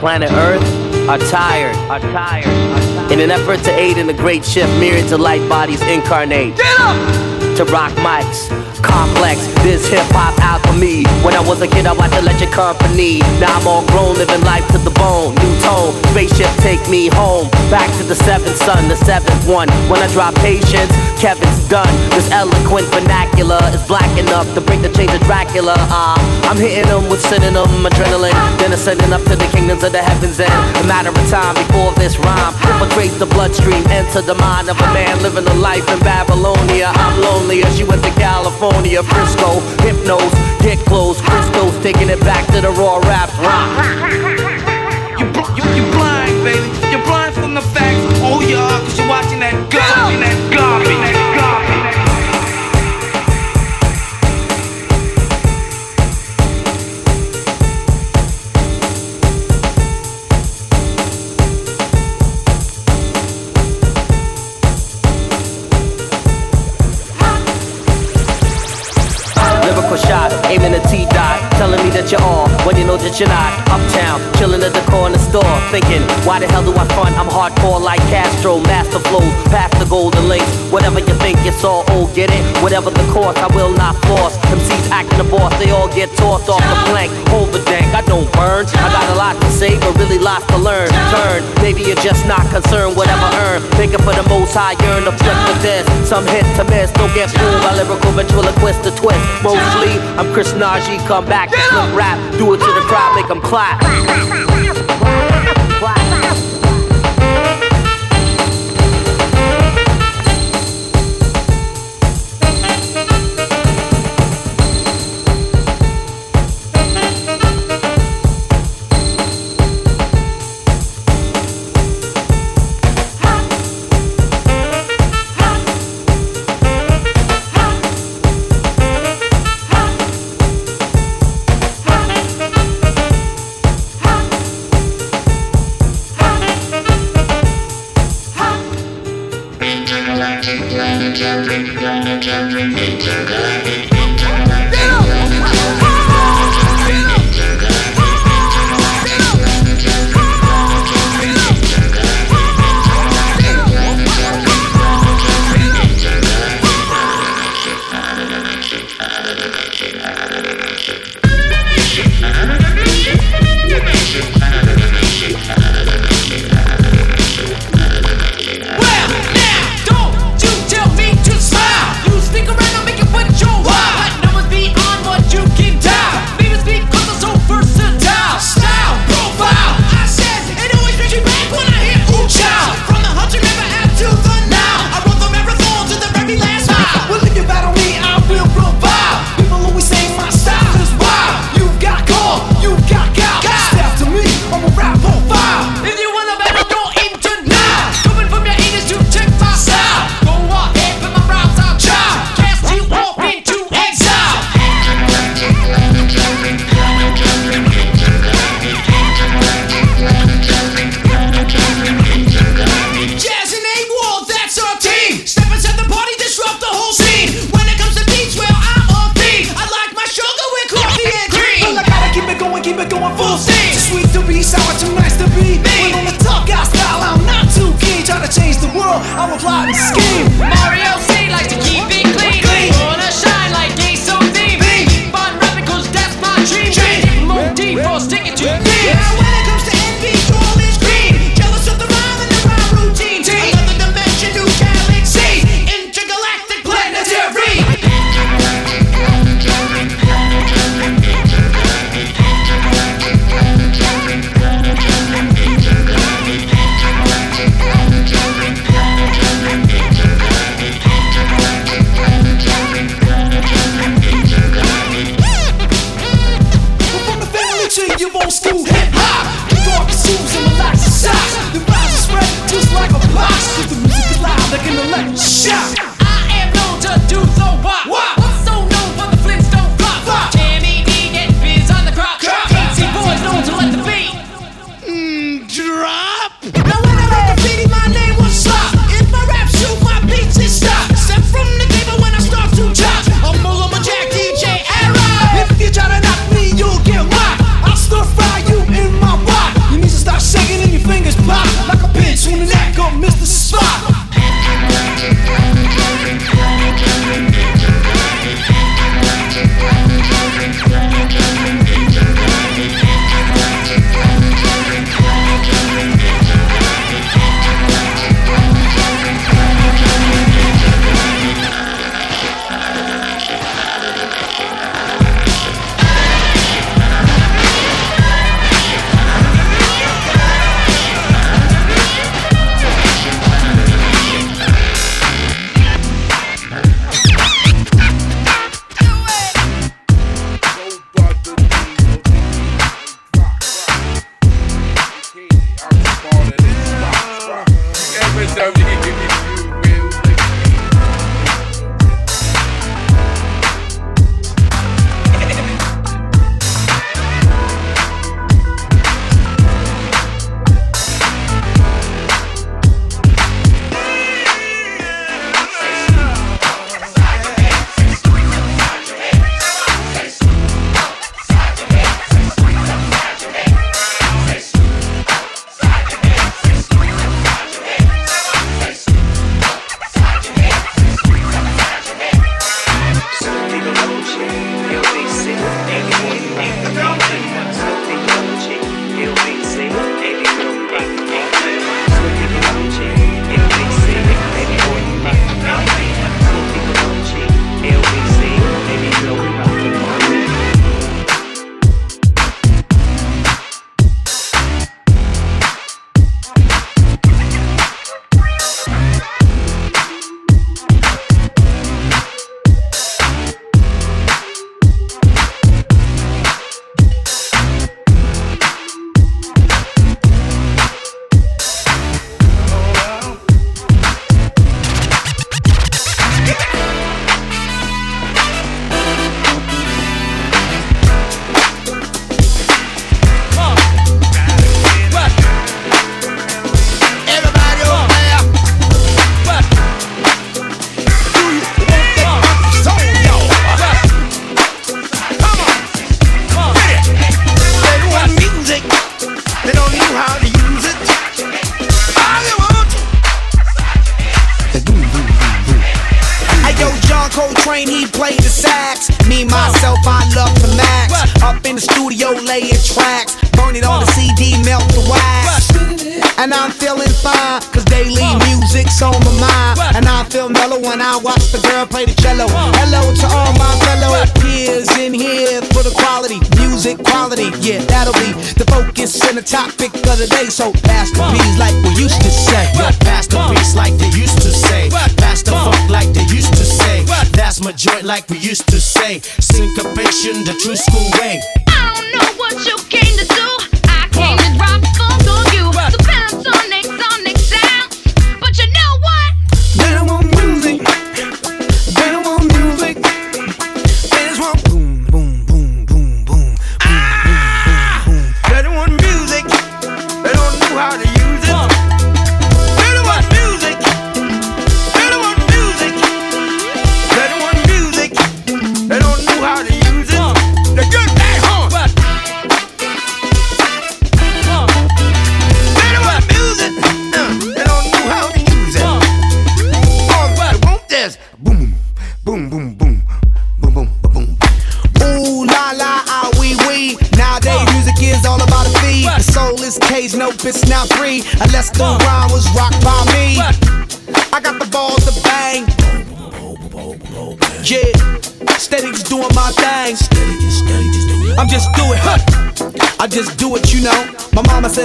planet Earth are tired, are tired. In an effort to aid in the great shift, myriads of light bodies incarnate. Get up! To rock mics, complex, this hip hop alchemy. When I was a kid, I watched Electric Company. Now I'm all grown, living life to the bone. New tone, spaceship take me home. Back to the seventh sun, the seventh one. When I drop patience, Kevin's done. This eloquent vernacular is black enough to break the chains of Dracula. Uh, I'm hitting them with synonym adrenaline. Then ascending up to the kingdoms of the heavens. And a matter of time before this rhyme infiltrates the bloodstream, enter the mind of a man living a life in Babylonia. I'm lonely as you went to California, Frisco, hypnos, get close, crystals, taking it back to the raw rap rock. You, you, you blind, baby. You're blind from the facts. Oh, yeah, cause you're watching that garbage. That garbage. When you know that you're not. Uptown, chilling at the corner store, thinking, why the hell do I front? I'm hardcore like Castro, master flows, past the golden links. Whatever you think, it's all old, get it? Whatever the course, I will not force. MCs acting the boss, they all get tossed off the plank. Hold the dank, I don't burn. I got a lot to say, but really lots to learn. Turn, maybe you're just not concerned, whatever earn. Thinking for the most high, yearn to flip the this. Some hit to miss, don't get fooled by lyrical ventriloquist to twist. Mostly, I'm Chris Najee, come back rap. Do it to the them clap.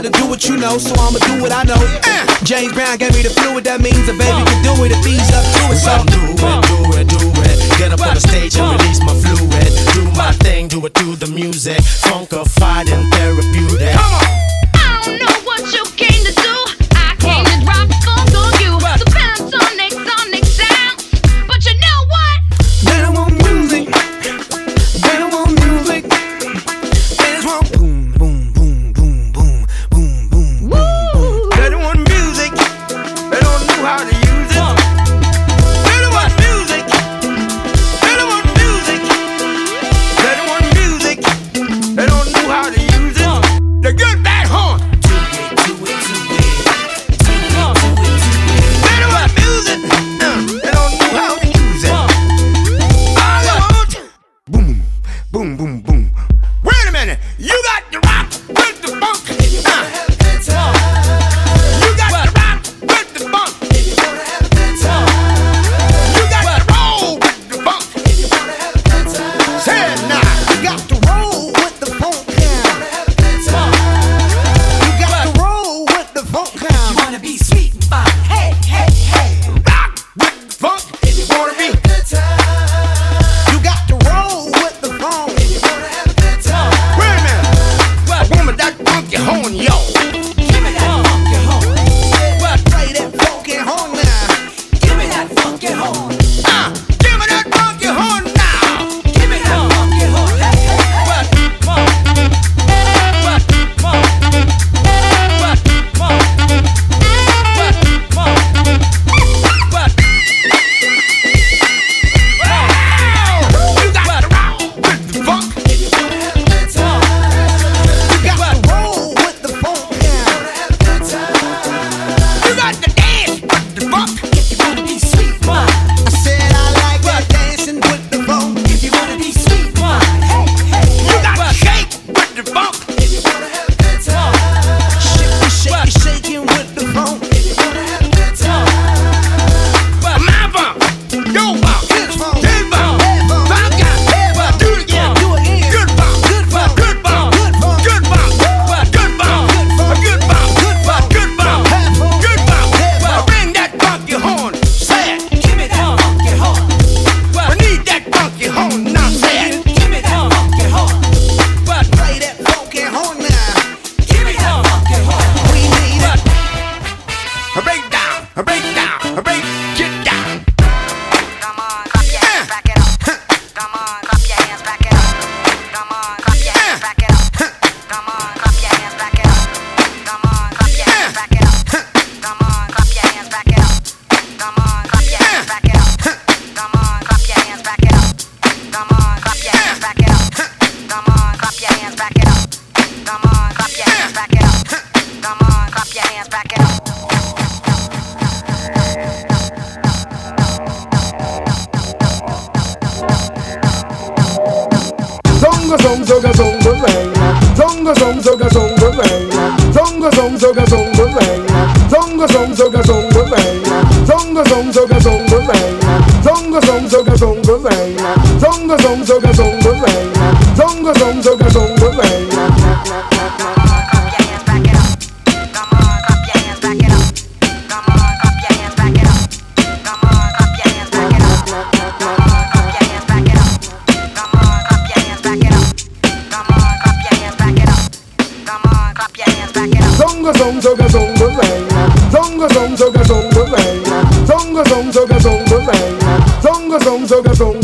to do what you know, so I'ma do what I know. Uh, James Brown gave me the fluid, that means a baby can do it if he's up to it. So do it, uh, do it, do it. Get up on the stage and uh, release my fluid. Do my thing, do it to the music. Funkified and therapeutic. 中国个中国美呀，中国中国个中国美呀，中国中国个中国美呀，中国中国个中国美呀，中国中国个中国美。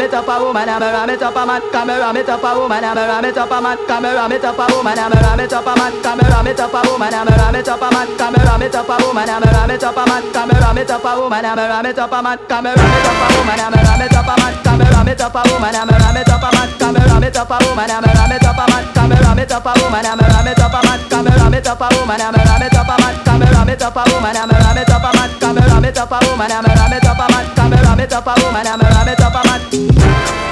it up a woman, I'm a it up a man, come ram it up a woman, I'm a it up a man, come ram it up a woman, I'm a it up a man, come ram it up a woman, I'm a it up a man, come ram it up a woman, I'm a it up a man, come ram it up a woman, I'm a it up a man, come ram it up a woman, I'm a it up a man, come ram it up a woman, I'm a it up a man, come ram it up a woman, I'm a it up a man, come ram it up a woman, I'm a it up a man, come ram it up a woman, I'm a it up a man, come ram it up a woman, I'm a it up a man, come ram it up a woman, I'm a it up a man, come ram it up a woman, I'm a it up a man. Yo,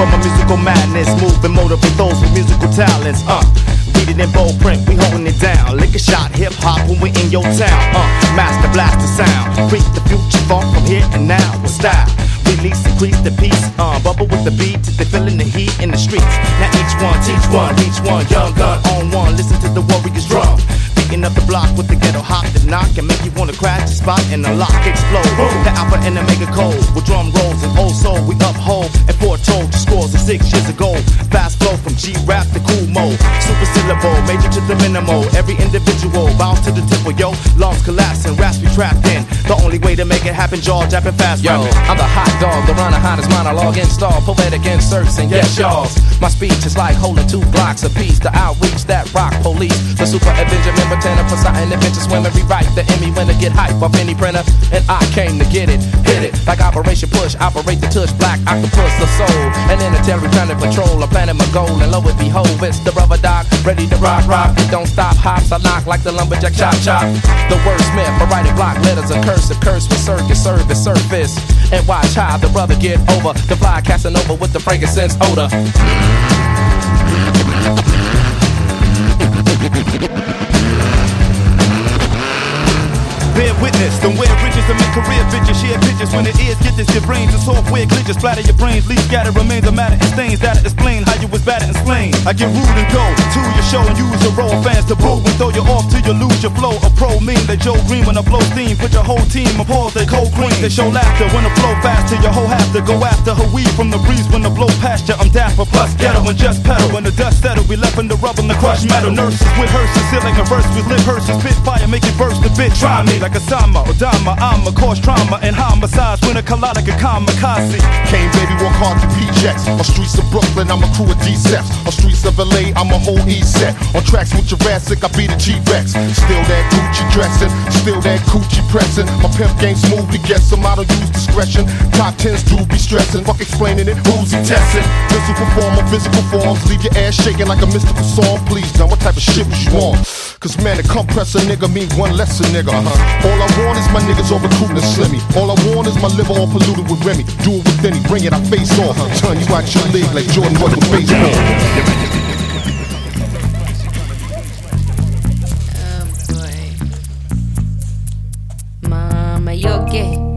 for my musical madness, move and motivate those with musical talents. Uh, read it in bold print, we holding it down. Lick a shot, hip hop when we in your town. Uh, master blast the sound, creep the future funk from here and now with style. Release, increase the peace, uh, bubble with the beat they feeling the heat in the streets. Now each one, teach one, reach one, young gun on one. Listen to the warriors drum. Up the block with the ghetto hop that knock and make you wanna crash the spot and the lock explode. The alpha and the mega cold with drum rolls and old soul we uphold and foretold your scores of six years ago. Fast flow from G rap to cool mode, super syllable, major to the minimal. Every individual bounce to the tempo, yo. Lungs collapsing, raps be trapped in. The only way to make it happen, jaw japping fast. Yo, rapping. I'm the hot dog, the runner, hottest monologue install, poetic inserts, and yes, y'all. My speech is like holding two blocks apiece. The outreach that rock police, the super Avenger member, tenor, Poseidon, adventure swimmer, rewrite the Emmy winner, get hype off any printer, and I came to get it, hit it like Operation Push, operate the tush, black octopus, the soul, and interstellar planet patrol, a planet my goal, and lo and behold, it's the rubber dog, ready to rock, rock. Don't stop, hops, I knock like the lumberjack, chop, chop. The wordsmith, a writing block, letters, a curse, a curse with circus, service, surface, and watch how the brother get over, the fly casting over with the frankincense odor. Bear witness, don't wear riches to make career bitches. Share pictures when it is, get this, your brains and software glitches. Splatter your brains, leave scatter remains of matter and stains. That'll explain how you was battered and slain. I get rude and go to your show and use a row of fans to boo and throw you off till you lose your flow. A pro mean that Joe Greene when I blow steam. Put your whole team pause, they cold cream. They show laughter when I flow fast till your whole have to go after her weed from the breeze when the blow past you. I'm dapper plus ghetto and just pedal. When the dust settle, we left in the rubber and the crushed metal. Nurses with hearses, sealing a verse with lip hearses. Spit fire, make it burst a bit. Try me like a Sama or Dama. I'm a cause trauma and homicides when a colonic a kamikaze. Came baby, walk hard to PJs. On streets of Brooklyn, I'm a crew of D-Seps. On streets of LA, I'm a whole E-set. On tracks with Jurassic, I be the G-Rex. Still that Gucci dressing, still that coochie pressing. My pimp game smooth to get some, I don't use discretion. Top tens do be stressing, fuck explaining it, who's he testing? Physical form or physical forms, leave your ass shaking like a mystical song. Please, now what type of shit was you on? Cause man, to compress a nigga mean one less a nigga. Uh-huh. All I want is my niggas all recruiting and slimmy. All I want is my liver all polluted with Remy. Do it with any, bring it, I face off. Turn you out your league like Jordan was with baseball. Mama, you okay?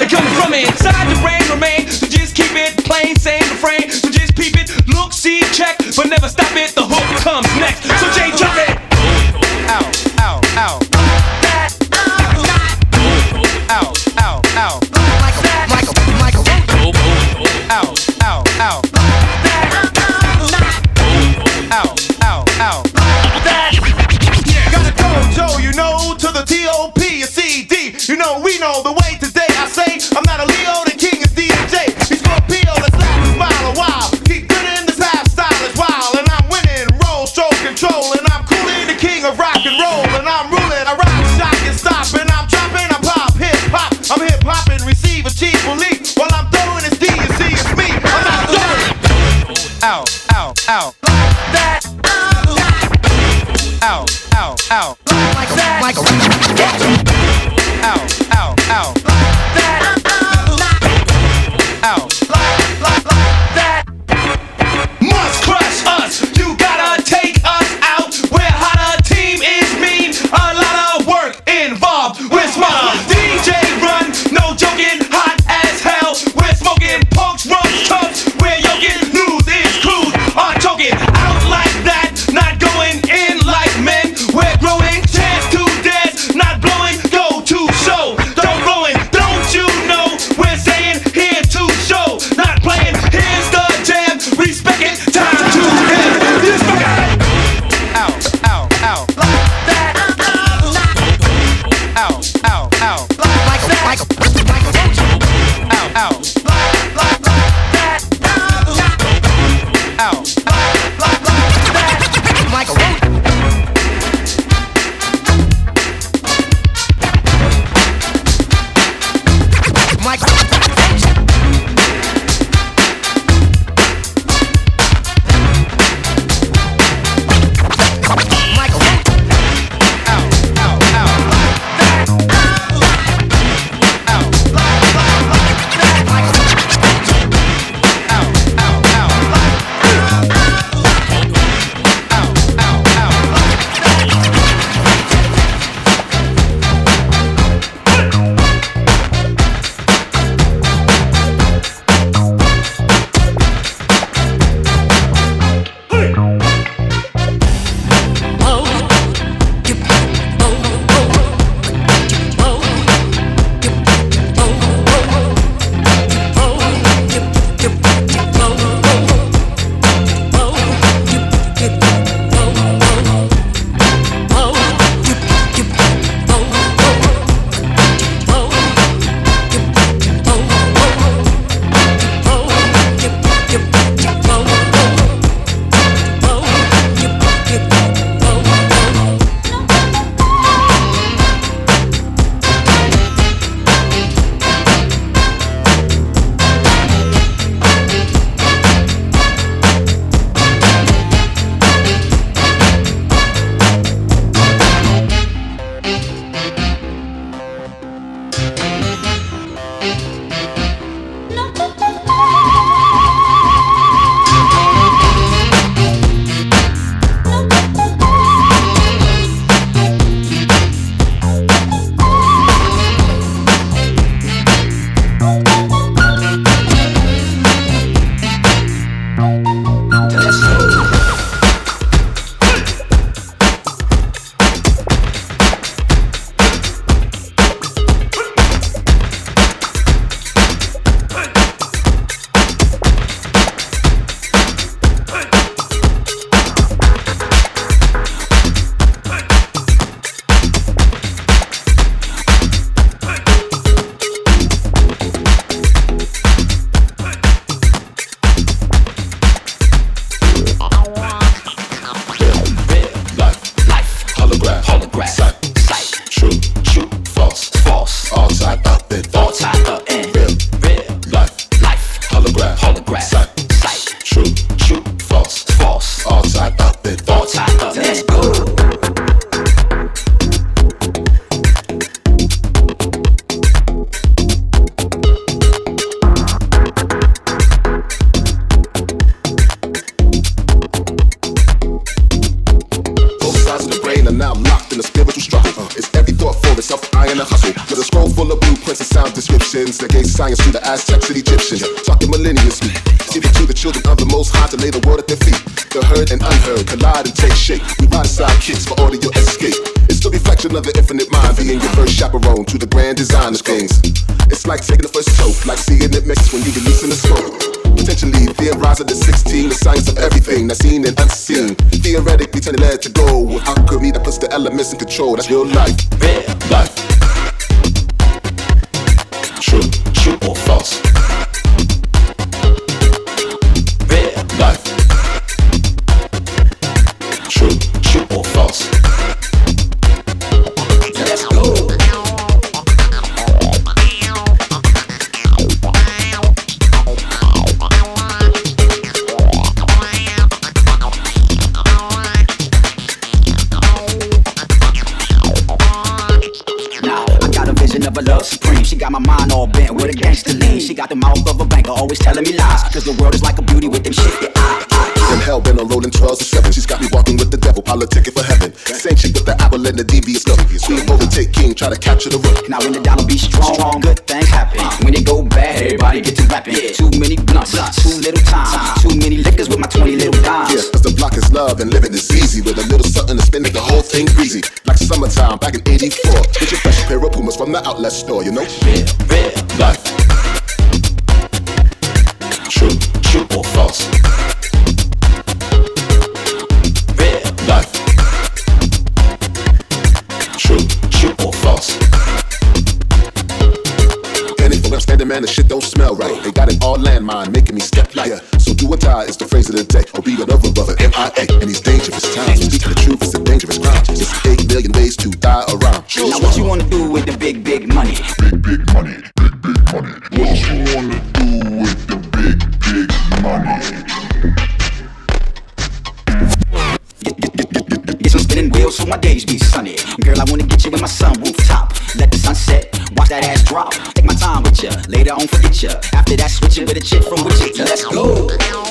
It come from inside the brain remain. So just keep it plain, same refrain. So just peep it, look, see, check, but never stop it. The hook comes next. So out. When you releasing the. Potentially theorizing the 16, the science of everything that's seen and unseen. Theoretically, turning lead to gold alchemy that puts the elements in control. That's real life. Real life. From the outlet store, you know? Real, real life. True, true or false? Real life. True, true or false? Anything I'm standing, man, the shit don't smell right. They got it all landmine, making me step like yeah. So do or die is the phrase of the day. Or be another brother, MIA. and these dangerous times, money? Big, big money, big, big money. What you wanna do with the big, big money? Get some spinning wheels so my days be sunny. Girl, I wanna get you in my sunroof top. Let the sun set, watch that ass drop. Take my time with ya, later on forget ya. After that, switch it with a chick from Wichita. Let's go.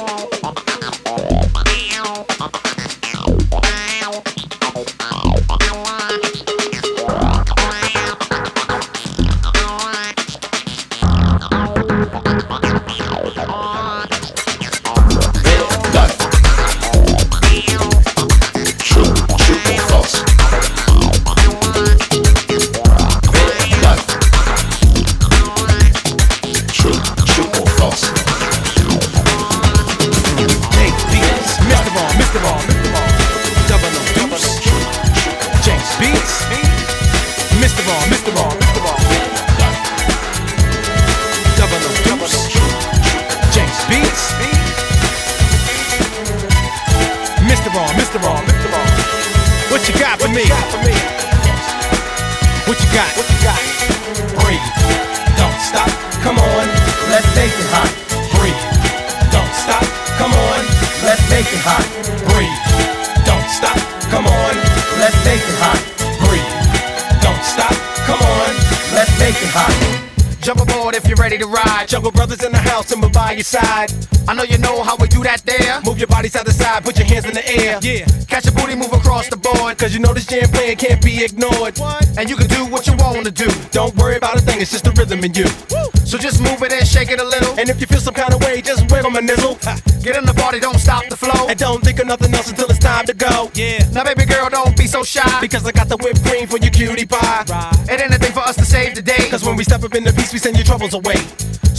House and we're by your side. I know you know how we do that there. Move your body side to side, put your hands in the air. Yeah. Catch your booty, move across the board. Cause you know this jam playing can't be ignored. And you can do what you want to do. Don't worry about a thing, it's just the rhythm in you. So just move it and shake it a little. And if you feel some kind of way, just wiggle my nizzle. Get in the party, don't stop the flow. And don't think of nothing else until it's time to go. Yeah. Now, baby girl, don't be so shy. Because I got the whipped cream for your cutie pie. It ain't a thing for us to save the day. Cause when we step up in the beast, we send your troubles away.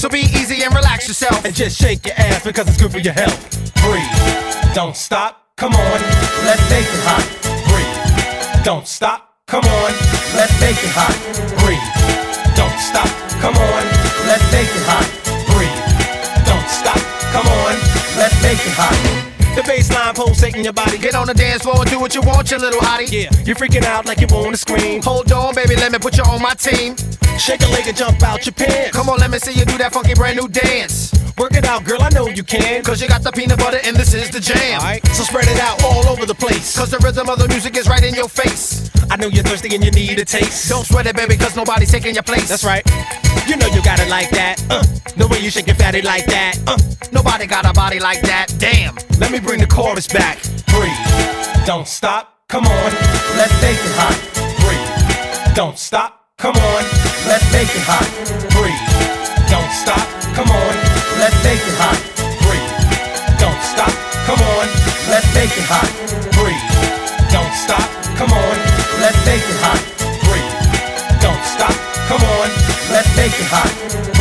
So be easy and relax yourself. And just shake your ass because it's good for your health. Breathe, don't stop, come on, let's make it hot. Breathe, don't stop, come on, let's make it hot. Breathe, don't stop, come on, let's make it hot. Breathe, don't stop, come on, let's make it hot. The baseline pulsating your body. Get on the dance floor and do what you want, you little hottie. Yeah, you're freaking out like you wanna scream. Hold on, baby, let me put you on my team. Shake a leg and jump out your pants. Come on, let me see you do that funky brand new dance. Work it out, girl, I know you can. Cause you got the peanut butter and this is the jam. So spread it out all over the place. Cause the rhythm of the music is right in your face. I know you're thirsty and you need a taste. Don't sweat it, baby, cause nobody's taking your place. That's right. You know you got it like that. Uh, the way you shake your fatty like that. Uh, nobody got a body like that. Damn. Let me bring the chorus back. Breathe. Don't stop. Come on. Let's make it hot. Breathe. Don't stop. Come on. Let's make it hot. Breathe. Don't stop. Come on. Let's make it hot. Breathe. Don't stop. Come on. Let's make it hot. Breathe. Don't stop. Come on. Let's make it hot. Breathe. Don't stop. Come on. Let's make it hot.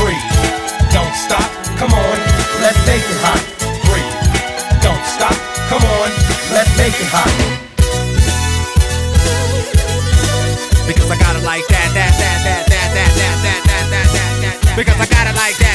Make it hot. Because I got it like that, that, that, that, that, that, that, that, that, that, that, that. Because I got it like that,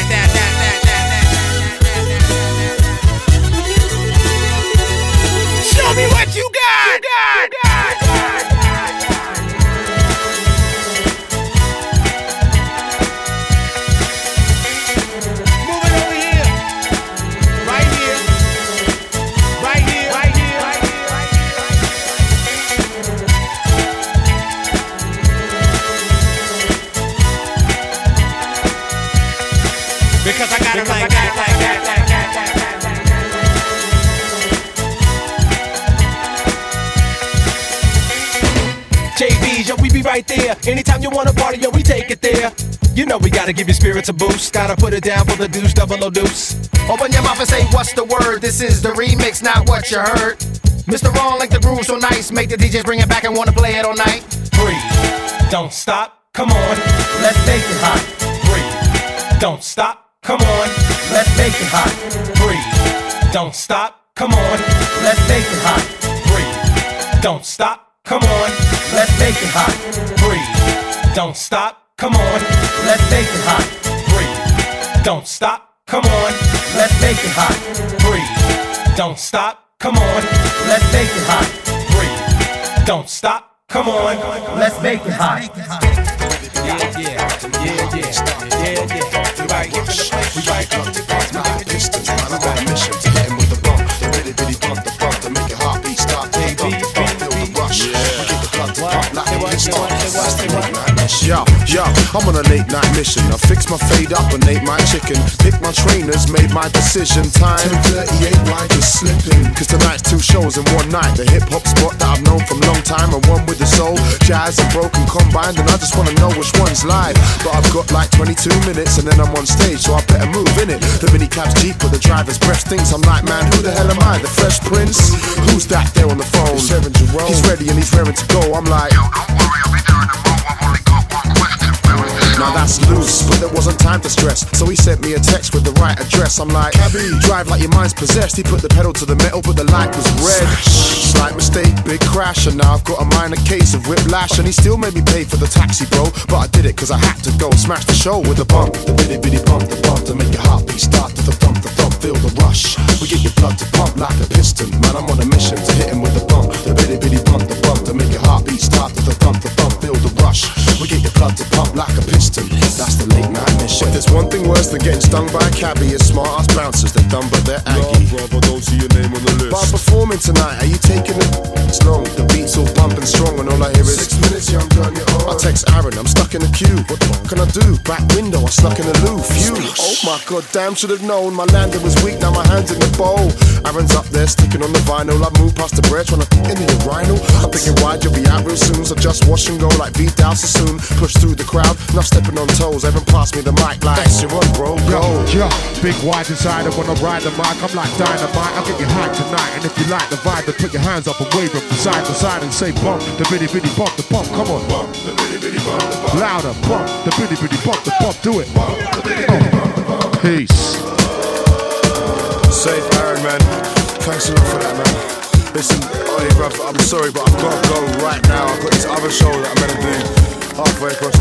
You know we gotta give your spirits a boost. Gotta put it down for the deuce, double O deuce. Open your mouth and say, what's the word? This is the remix, not what you heard. Mr. Wrong, like the groove so nice. Make the DJs bring it back and wanna play it all night. Breathe. Don't stop. Come on. Let's make it hot. Breathe. Don't stop. Come on. Let's make it hot. Breathe. Don't stop. Come on. Let's make it hot. Breathe. Don't stop. Come on. Let's make it hot. Breathe. Don't stop. Come on. Let's make it hot. Breathe. Don't stop. Come on. Let's make it hot. Breathe. Don't stop. Come on. Let's make it hot. Breathe. Don't stop. Come on. Let's make it hot. Yeah, yeah, yeah, yeah, yeah, yeah. We right, we right. Like a piston, man, I'm on a mission to hit him with a bump. The bitty bitty bump, the bump to make your heartbeat start. Bump, bump, bump, feel the rush. We get the blood to pump like a piston. That's the late night mission. Yo, yo, I'm on a late night mission. I fixed my fade up and ate my chicken. Pick my trainers, made my decision. Time 10:38, why just slipping? Cause tonight's two shows in one night. The hip hop spot that I've known from long time and one with the soul, jazz and broken combined. And I just wanna know which one's live. But I've got like 22 minutes and then I'm on stage, so I better move in it. The mini cab's Jeep with the driver's breath thinks I'm like, man, who the hell am I? The Fresh Prince? Who's that there on the phone? He's ready and he's raring to go. I'm like, Now that's loose, but there wasn't time to stress. So he sent me a text with the right address. I'm like, Cabby, drive like your mind's possessed. He put the pedal to the metal, but the light was red. Slight mistake, big crash, and now I've got a minor case of whiplash. And he still made me pay for the taxi, bro. But I did it cause I had to go. Smash the show with a bump. The bitty bitty bump, the bump to make your heartbeat start to the thump, the thump, feel the rush. We get your blood to pump like a piston. Man, I'm on a mission to hit him with a bump. The bitty bitty bump, the bump to make your heartbeat start to the thump, the thump, feel the rush. We get your blood to pump like a piston. That's the late night mission. But there's one thing worse than getting stung by a cabbie. It's smart ass bouncers. They're dumb, but they're aggy. Brother, don't see your name on the list. But I'm performing tonight. Are you taking it? It's long. The beat's all bumping strong, and all I hear is Six minutes, young girl, you're I uh. text Aaron, I'm stuck in the queue. What the fuck can I do? Back window, I snuck in the loo. Phew. Oh my god, damn, should have known. My landing was weak, now my hand's in the bowl. Aaron's up there, sticking on the vinyl. I move past the bread, trying to into your rhino. I'm thinking, why'd you be out real soon? So just wash and go like Vidal Sassoon. Push through the crowd, not stepping on toes. Aaron passed me the mic like, you're on, bro, Yo, go. yo, big wide inside, I wanna ride the mic. I'm like dynamite, I'll get you high tonight. And if you like the vibe, then put your hands up and wave them from side to side and say bump, the bitty bitty bump, the bump, come on. Bump, the bitty bitty bump, the bump. Louder, bump, the bitty bitty bump, the bump, do it. Oh. Peace. Safe Aaron, man. Thanks a lot for that, man. Listen, Ollie, bruv, I'm sorry, but I've got to go right now. I've got this other show that I'm gonna do halfway across.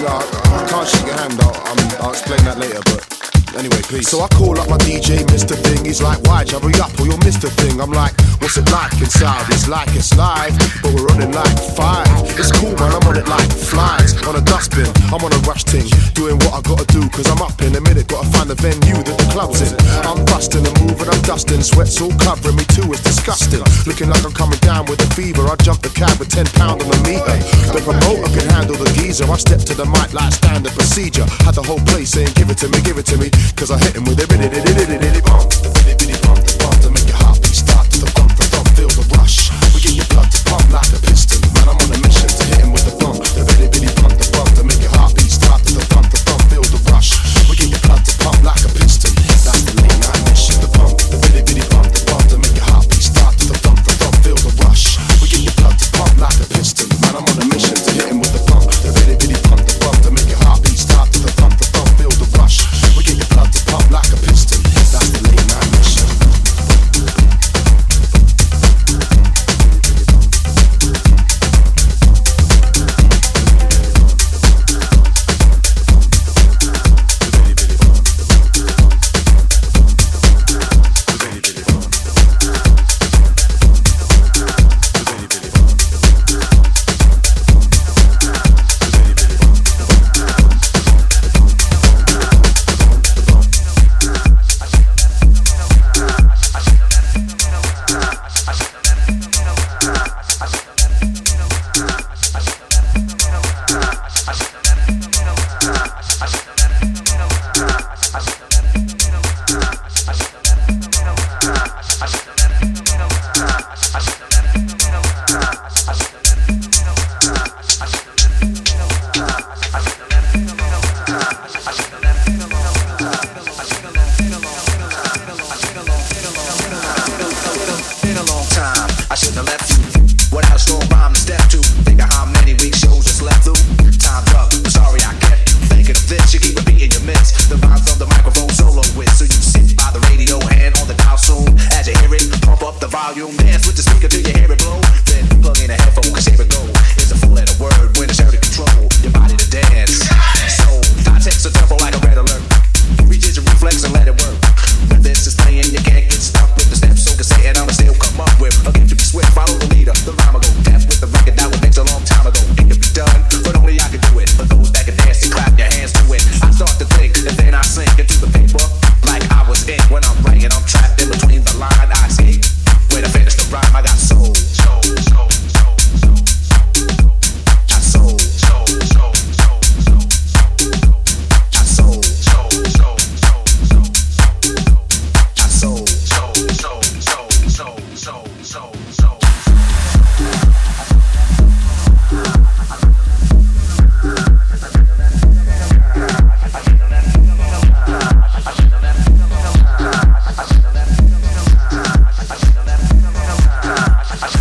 Yeah, I, I can't shake your hand. I'll, I'm, I'll explain that later, but Anyway, please. So I call up my DJ, Mr. Thing. He's like, why hurry up or you'll miss the thing. I'm like, what's it like inside? It's like it's live, but we're running like five. It's cool, man. I'm on it like flies on a dustbin. I'm on a rush ting, doing what I gotta do. Cause I'm up in a minute, gotta find the venue that the club's in. I'm busting and moving, I'm dusting. Sweat's all covering me too, it's disgusting. Looking like I'm coming down with a fever. I jump the cab with 10 pound on the meter. The promoter can handle the geezer. I step to the mic like standard procedure. Had the whole place saying, give it to me, give it to me. Cause I hit him with a bitty bitty bitty bitty bump. Bitty bitty bump, bump to make your heartbeat start to thump, thump, feel the rush. We get your blood to pump like a piston. Man, I'm on a mission to hit him with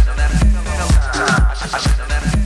I should have time."